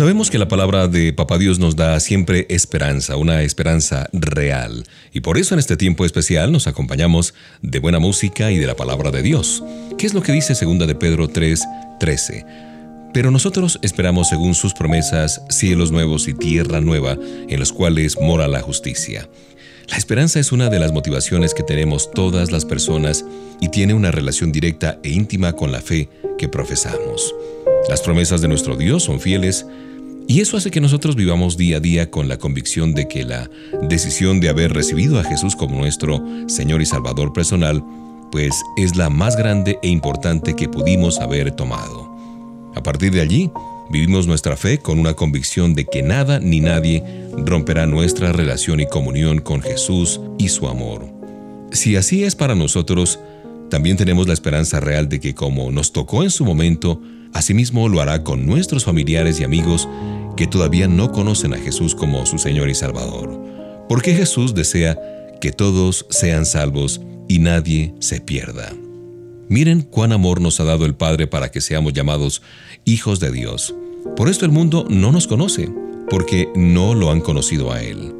Sabemos que la palabra de Papá Dios nos da siempre esperanza, una esperanza real. Y por eso en este tiempo especial nos acompañamos de buena música y de la palabra de Dios. ¿Qué es lo que dice 2 de Pedro 3, 13? Pero nosotros esperamos según sus promesas cielos nuevos y tierra nueva en los cuales mora la justicia. La esperanza es una de las motivaciones que tenemos todas las personas y tiene una relación directa e íntima con la fe que profesamos. Las promesas de nuestro Dios son fieles y eso hace que nosotros vivamos día a día con la convicción de que la decisión de haber recibido a Jesús como nuestro Señor y Salvador personal, pues es la más grande e importante que pudimos haber tomado. A partir de allí, vivimos nuestra fe con una convicción de que nada ni nadie romperá nuestra relación y comunión con Jesús y su amor. Si así es para nosotros, también tenemos la esperanza real de que como nos tocó en su momento, asimismo lo hará con nuestros familiares y amigos que todavía no conocen a Jesús como su Señor y Salvador, porque Jesús desea que todos sean salvos y nadie se pierda. Miren cuán amor nos ha dado el Padre para que seamos llamados hijos de Dios. Por esto el mundo no nos conoce, porque no lo han conocido a Él.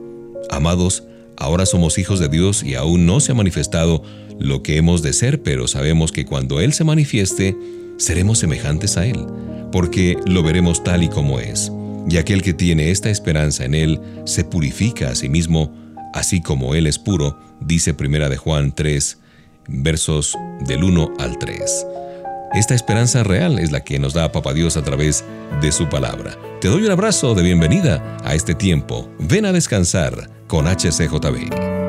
Amados, ahora somos hijos de Dios y aún no se ha manifestado lo que hemos de ser, pero sabemos que cuando Él se manifieste, seremos semejantes a Él, porque lo veremos tal y como es y aquel que tiene esta esperanza en Él se purifica a sí mismo, así como Él es puro, dice Primera de Juan 3, versos del 1 al 3. Esta esperanza real es la que nos da Papa Dios a través de su palabra. Te doy un abrazo de bienvenida a este tiempo. Ven a descansar con HCJB.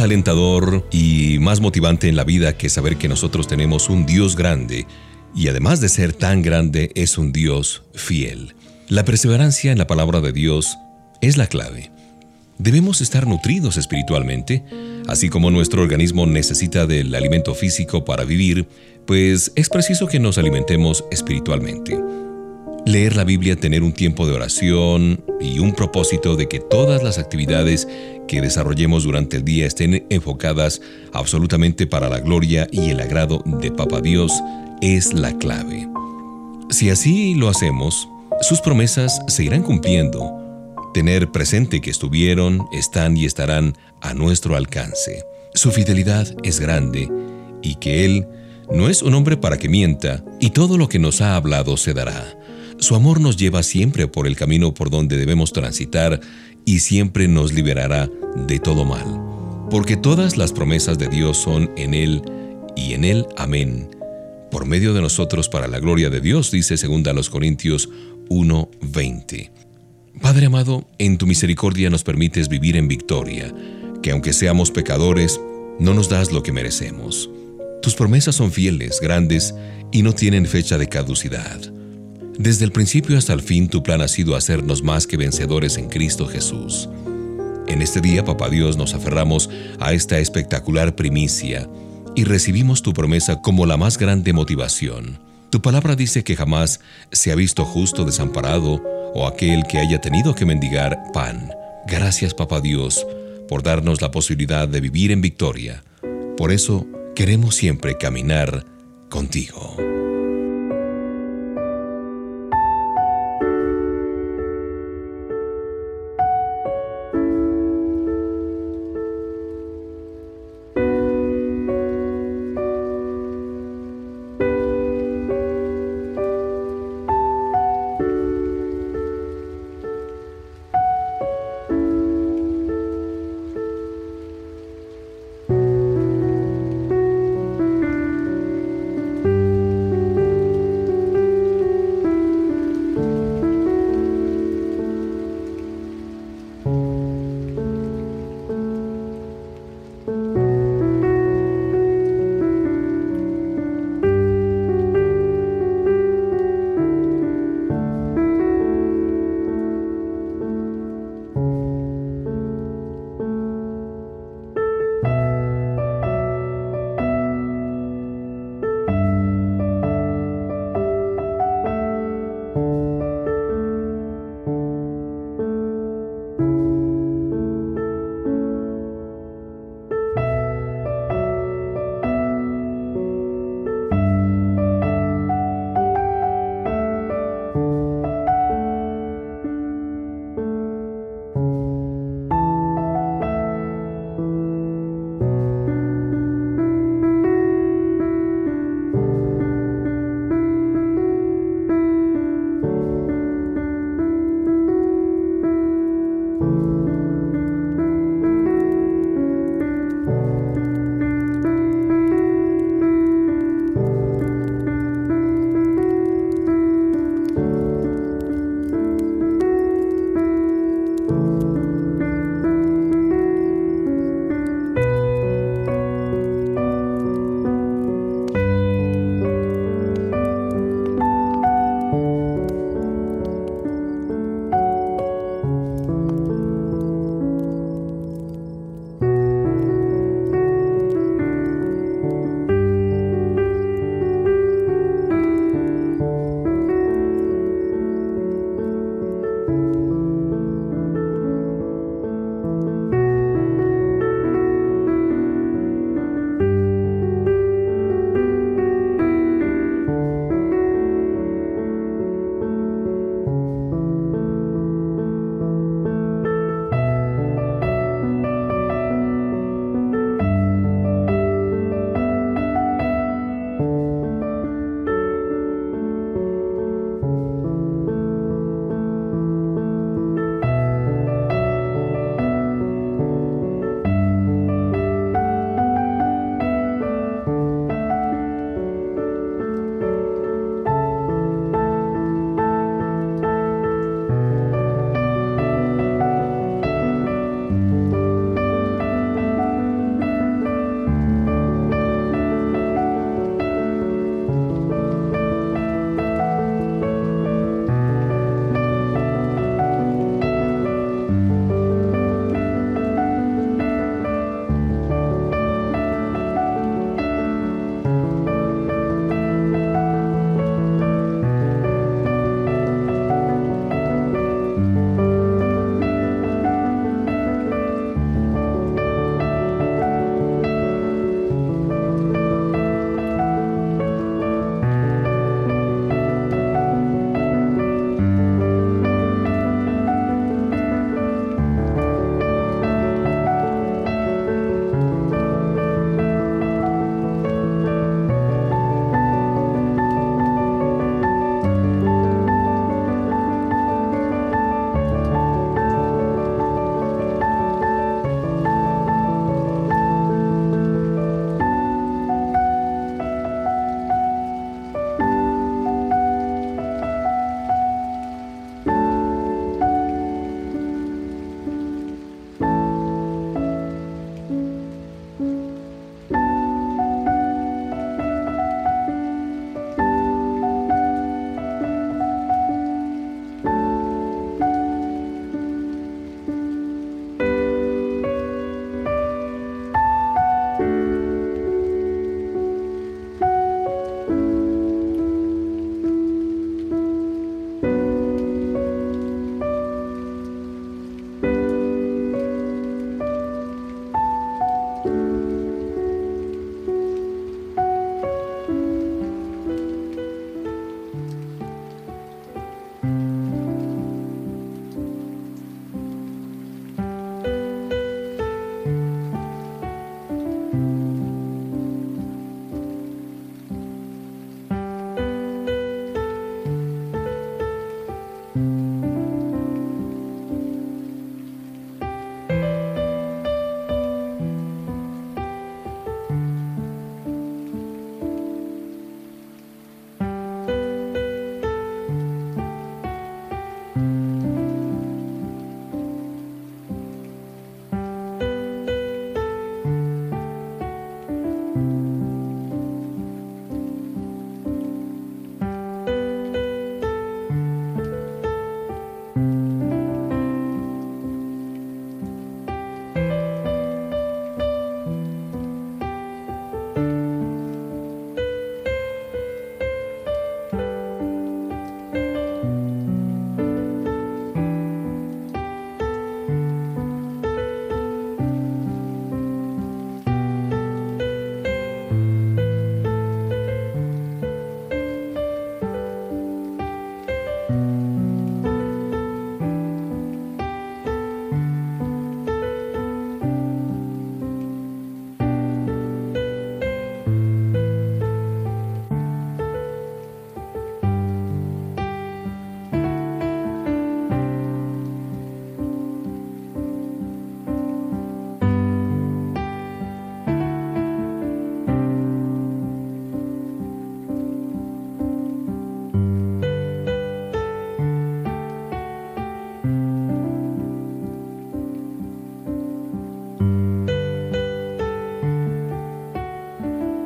Alentador y más motivante en la vida que saber que nosotros tenemos un Dios grande y además de ser tan grande es un Dios fiel. La perseverancia en la palabra de Dios es la clave. Debemos estar nutridos espiritualmente, así como nuestro organismo necesita del alimento físico para vivir, pues es preciso que nos alimentemos espiritualmente. Leer la Biblia, tener un tiempo de oración y un propósito de que todas las actividades que desarrollemos durante el día estén enfocadas absolutamente para la gloria y el agrado de Papa Dios es la clave. Si así lo hacemos, sus promesas se irán cumpliendo. Tener presente que estuvieron, están y estarán a nuestro alcance. Su fidelidad es grande y que Él no es un hombre para que mienta y todo lo que nos ha hablado se dará. Su amor nos lleva siempre por el camino por donde debemos transitar y siempre nos liberará de todo mal. Porque todas las promesas de Dios son en Él y en Él amén. Por medio de nosotros para la gloria de Dios, dice 2 Corintios 1:20. Padre amado, en tu misericordia nos permites vivir en victoria, que aunque seamos pecadores, no nos das lo que merecemos. Tus promesas son fieles, grandes y no tienen fecha de caducidad. Desde el principio hasta el fin tu plan ha sido hacernos más que vencedores en Cristo Jesús. En este día, Papá Dios, nos aferramos a esta espectacular primicia y recibimos tu promesa como la más grande motivación. Tu palabra dice que jamás se ha visto justo desamparado o aquel que haya tenido que mendigar pan. Gracias, Papá Dios, por darnos la posibilidad de vivir en victoria. Por eso queremos siempre caminar contigo.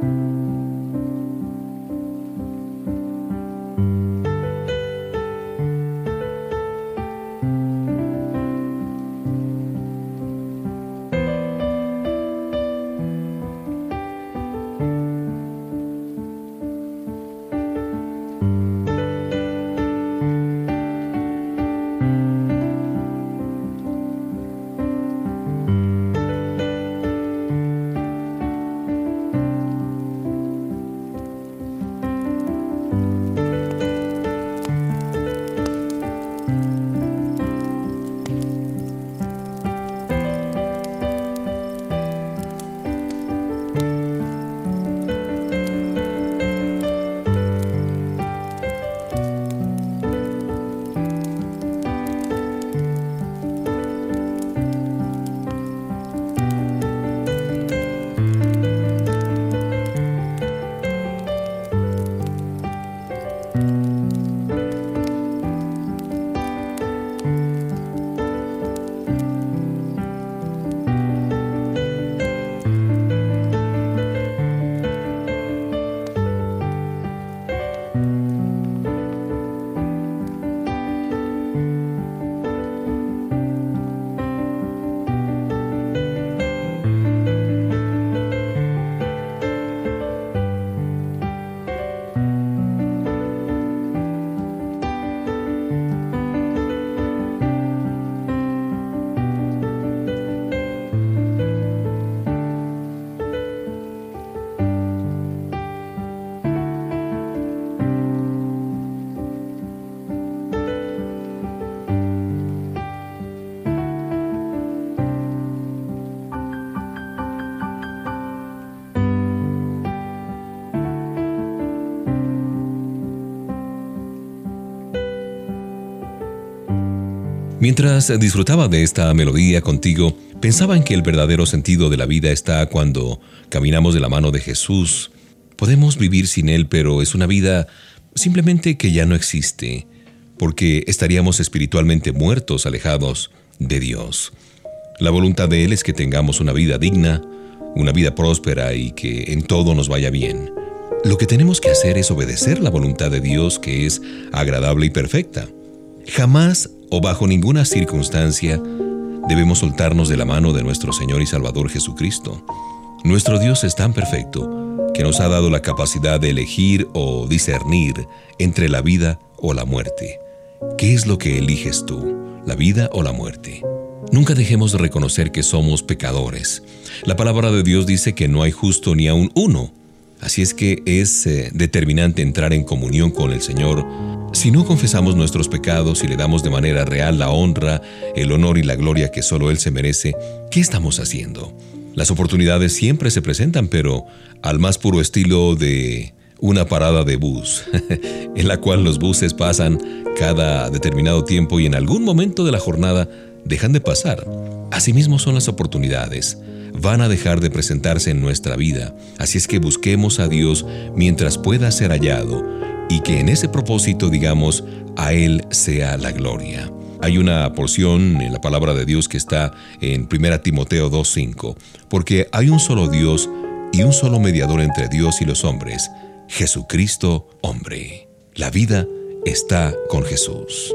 Amen. Mientras disfrutaba de esta melodía contigo, pensaba en que el verdadero sentido de la vida está cuando caminamos de la mano de Jesús. Podemos vivir sin Él, pero es una vida simplemente que ya no existe, porque estaríamos espiritualmente muertos, alejados de Dios. La voluntad de Él es que tengamos una vida digna, una vida próspera y que en todo nos vaya bien. Lo que tenemos que hacer es obedecer la voluntad de Dios que es agradable y perfecta. Jamás o bajo ninguna circunstancia debemos soltarnos de la mano de nuestro Señor y Salvador Jesucristo. Nuestro Dios es tan perfecto que nos ha dado la capacidad de elegir o discernir entre la vida o la muerte. ¿Qué es lo que eliges tú, la vida o la muerte? Nunca dejemos de reconocer que somos pecadores. La palabra de Dios dice que no hay justo ni aun uno. Así es que es eh, determinante entrar en comunión con el Señor. Si no confesamos nuestros pecados y le damos de manera real la honra, el honor y la gloria que solo Él se merece, ¿qué estamos haciendo? Las oportunidades siempre se presentan, pero al más puro estilo de una parada de bus, en la cual los buses pasan cada determinado tiempo y en algún momento de la jornada dejan de pasar. Asimismo son las oportunidades. Van a dejar de presentarse en nuestra vida. Así es que busquemos a Dios mientras pueda ser hallado y que en ese propósito digamos, a Él sea la gloria. Hay una porción en la palabra de Dios que está en 1 Timoteo 2.5, porque hay un solo Dios y un solo mediador entre Dios y los hombres, Jesucristo hombre. La vida está con Jesús.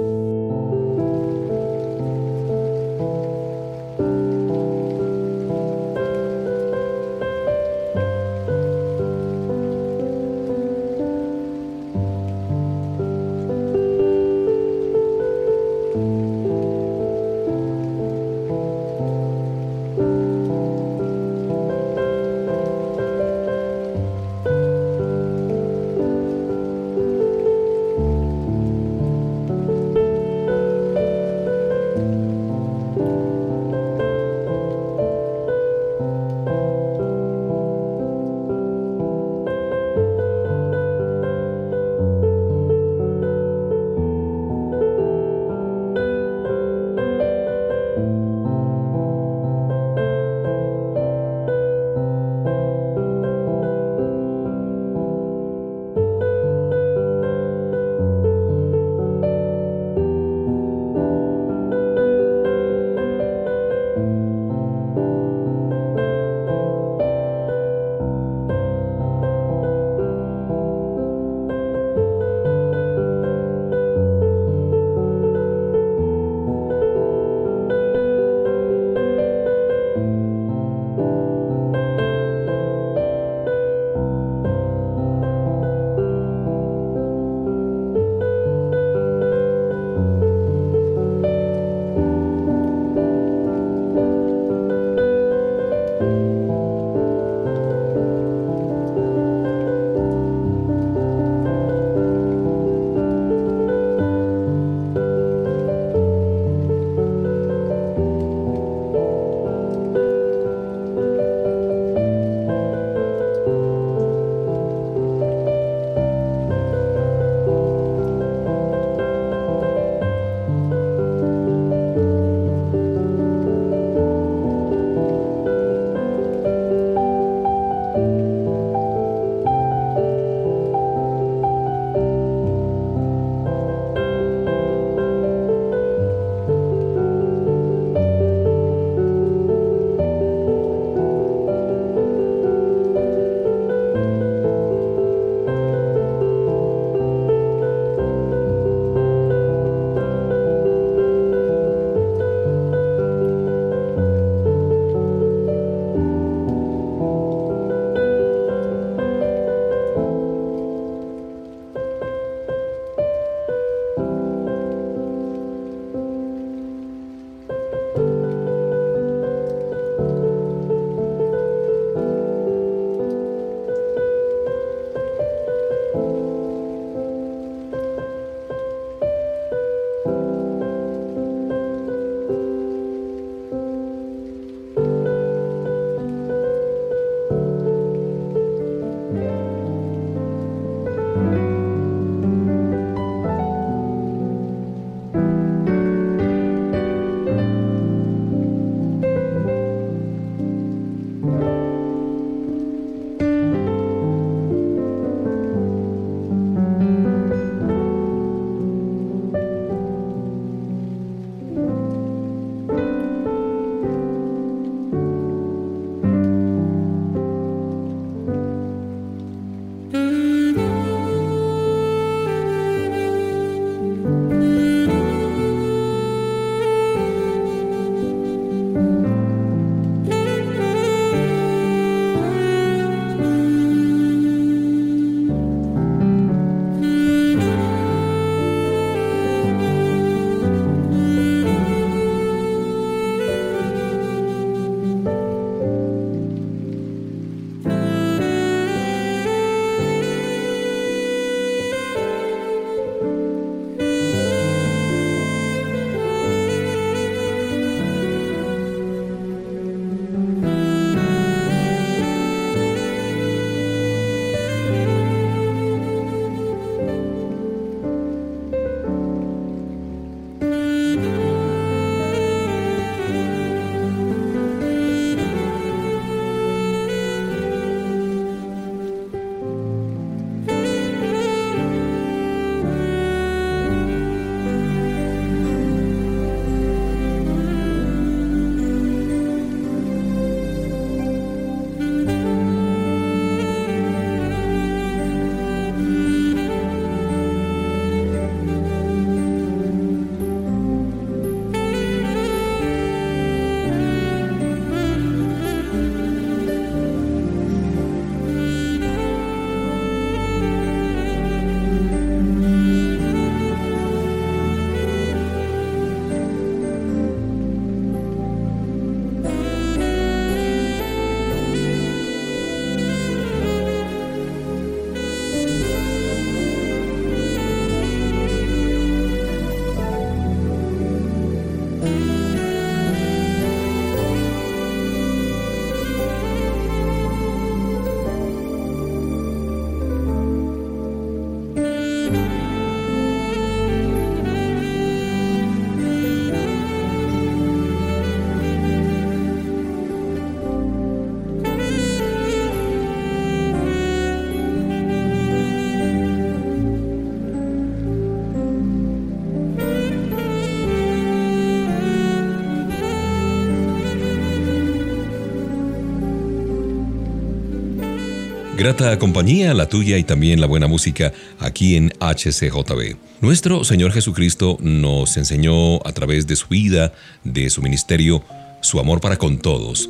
Grata compañía, la tuya y también la buena música aquí en HCJB. Nuestro Señor Jesucristo nos enseñó a través de su vida, de su ministerio, su amor para con todos.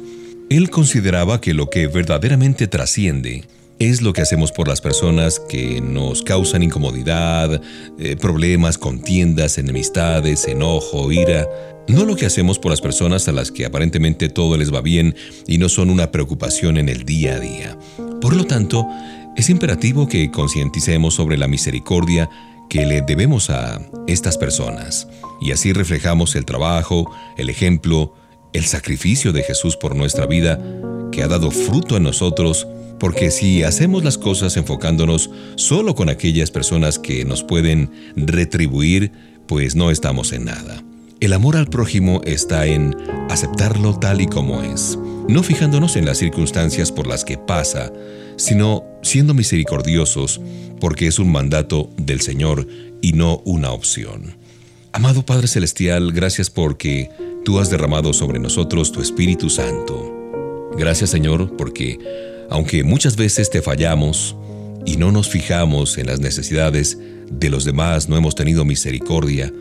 Él consideraba que lo que verdaderamente trasciende es lo que hacemos por las personas que nos causan incomodidad, eh, problemas, contiendas, enemistades, enojo, ira. No lo que hacemos por las personas a las que aparentemente todo les va bien y no son una preocupación en el día a día. Por lo tanto, es imperativo que concienticemos sobre la misericordia que le debemos a estas personas, y así reflejamos el trabajo, el ejemplo, el sacrificio de Jesús por nuestra vida, que ha dado fruto en nosotros, porque si hacemos las cosas enfocándonos solo con aquellas personas que nos pueden retribuir, pues no estamos en nada. El amor al prójimo está en aceptarlo tal y como es, no fijándonos en las circunstancias por las que pasa, sino siendo misericordiosos, porque es un mandato del Señor y no una opción. Amado Padre Celestial, gracias porque tú has derramado sobre nosotros tu Espíritu Santo. Gracias Señor porque, aunque muchas veces te fallamos y no nos fijamos en las necesidades de los demás, no hemos tenido misericordia,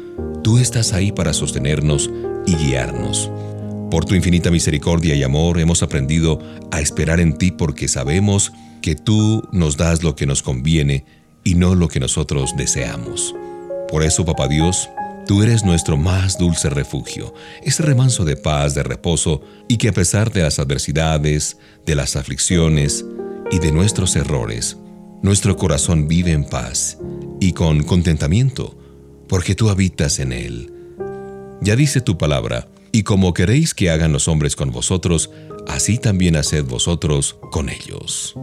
tú estás ahí para sostenernos y guiarnos. Por tu infinita misericordia y amor hemos aprendido a esperar en ti porque sabemos que tú nos das lo que nos conviene y no lo que nosotros deseamos. Por eso, Papá Dios, tú eres nuestro más dulce refugio, ese remanso de paz, de reposo, y que a pesar de las adversidades, de las aflicciones y de nuestros errores, nuestro corazón vive en paz y con contentamiento, porque tú habitas en él. Ya dice tu palabra, y como queréis que hagan los hombres con vosotros, así también haced vosotros con ellos.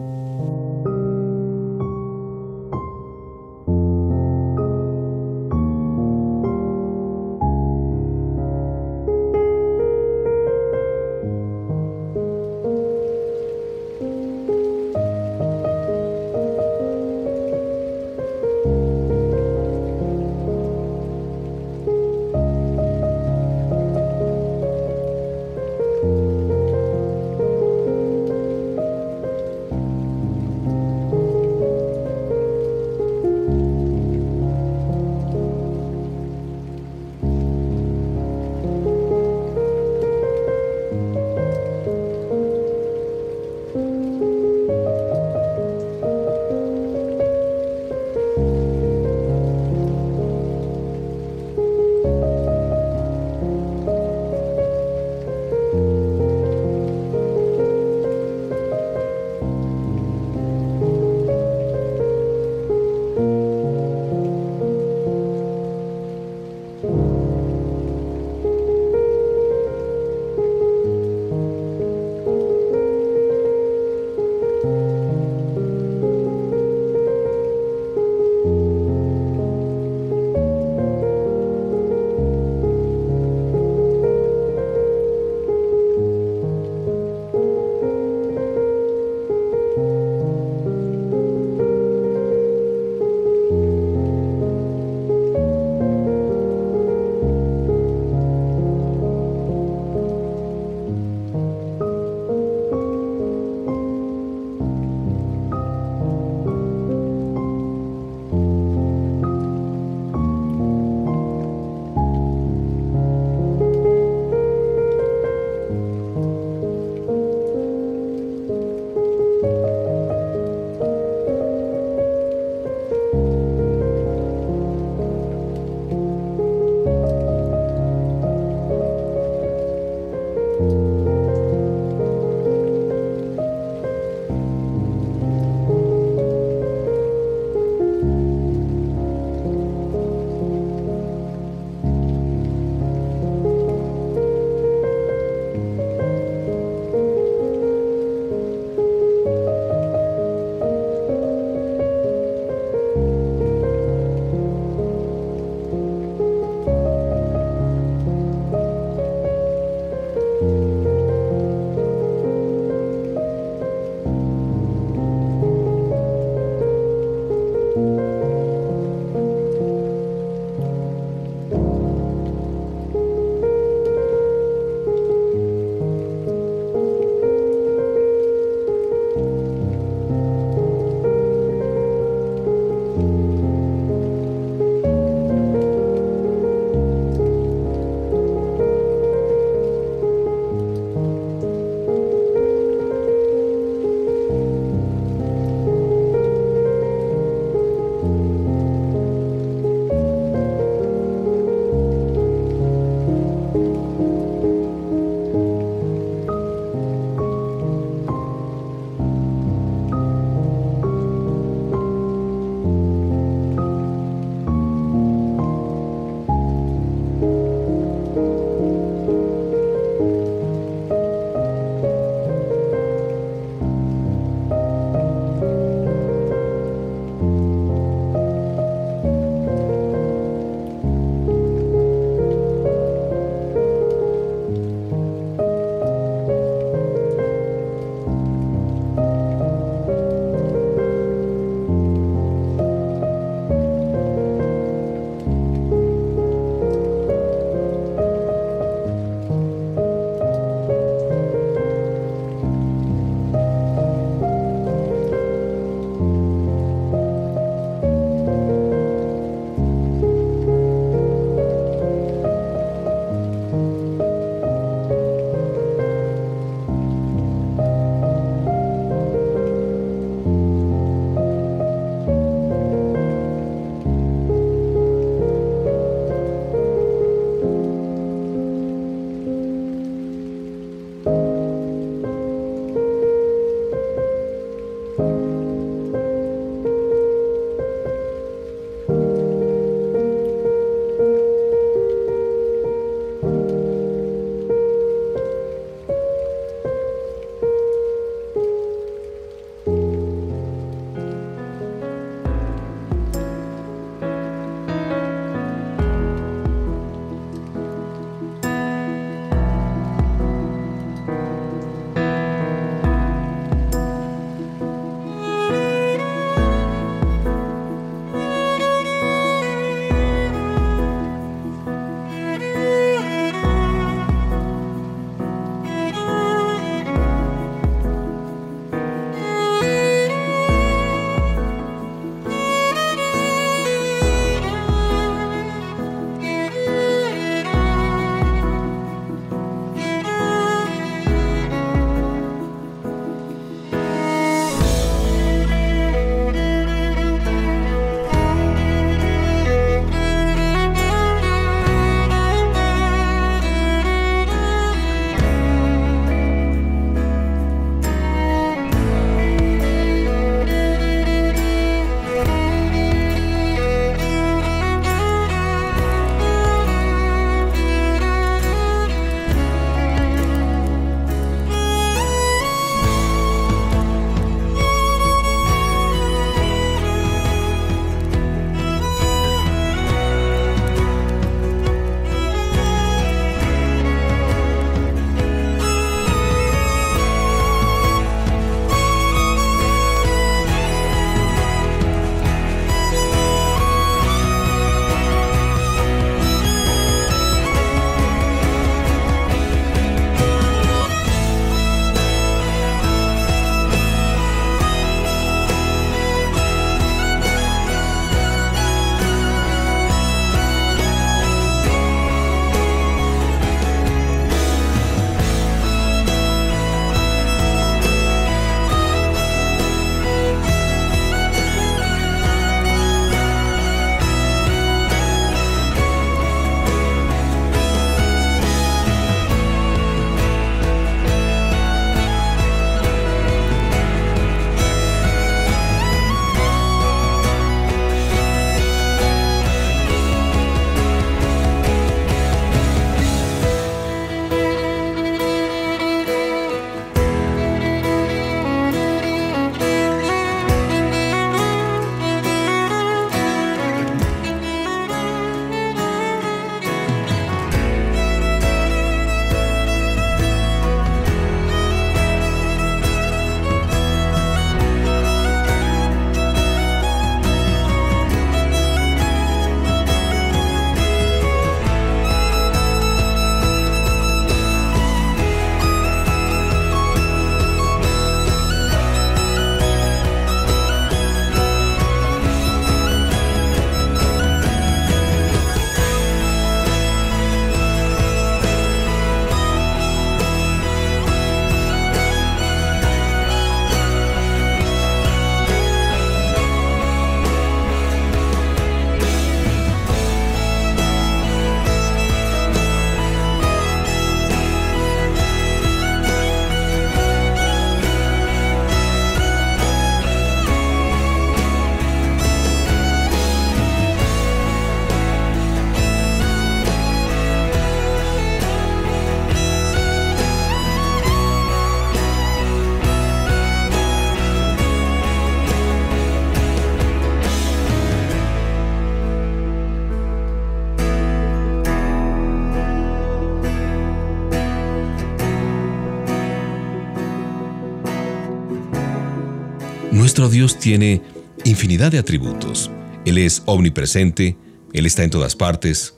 Dios tiene infinidad de atributos. Él es omnipresente, Él está en todas partes.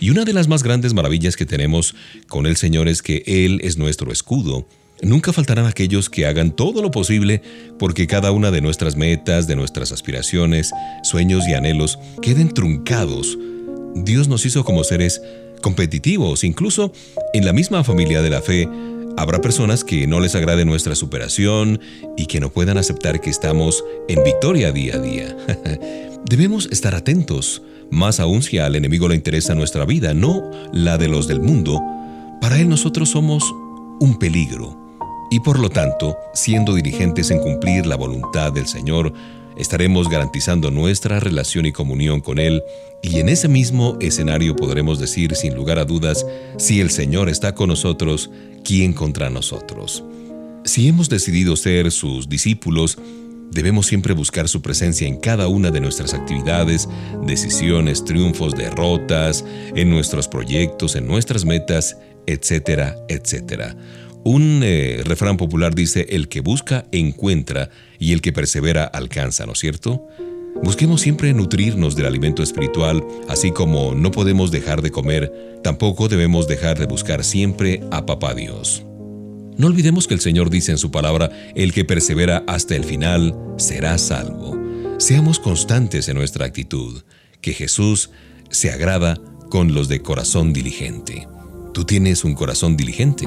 Y una de las más grandes maravillas que tenemos con el Señor es que Él es nuestro escudo. Nunca faltarán aquellos que hagan todo lo posible porque cada una de nuestras metas, de nuestras aspiraciones, sueños y anhelos queden truncados. Dios nos hizo como seres competitivos, incluso en la misma familia de la fe. Habrá personas que no les agrade nuestra superación y que no puedan aceptar que estamos en victoria día a día. Debemos estar atentos, más aún si al enemigo le interesa nuestra vida, no la de los del mundo. Para él nosotros somos un peligro. Y por lo tanto, siendo dirigentes en cumplir la voluntad del Señor, estaremos garantizando nuestra relación y comunión con Él, y en ese mismo escenario podremos decir sin lugar a dudas, si el Señor está con nosotros, ¿quién contra nosotros? Si hemos decidido ser sus discípulos, Debemos siempre buscar su presencia en cada una de nuestras actividades, decisiones, triunfos, derrotas, en nuestros proyectos, en nuestras metas, etcétera, etcétera. Un eh, refrán popular dice, el que busca, encuentra, y el que persevera, alcanza, ¿no es cierto? Busquemos siempre nutrirnos del alimento espiritual, así como no podemos dejar de comer, tampoco debemos dejar de buscar siempre a Papá Dios. No olvidemos que el Señor dice en su palabra, el que persevera hasta el final será salvo. Seamos constantes en nuestra actitud, que Jesús se agrada con los de corazón diligente. ¿Tú tienes un corazón diligente?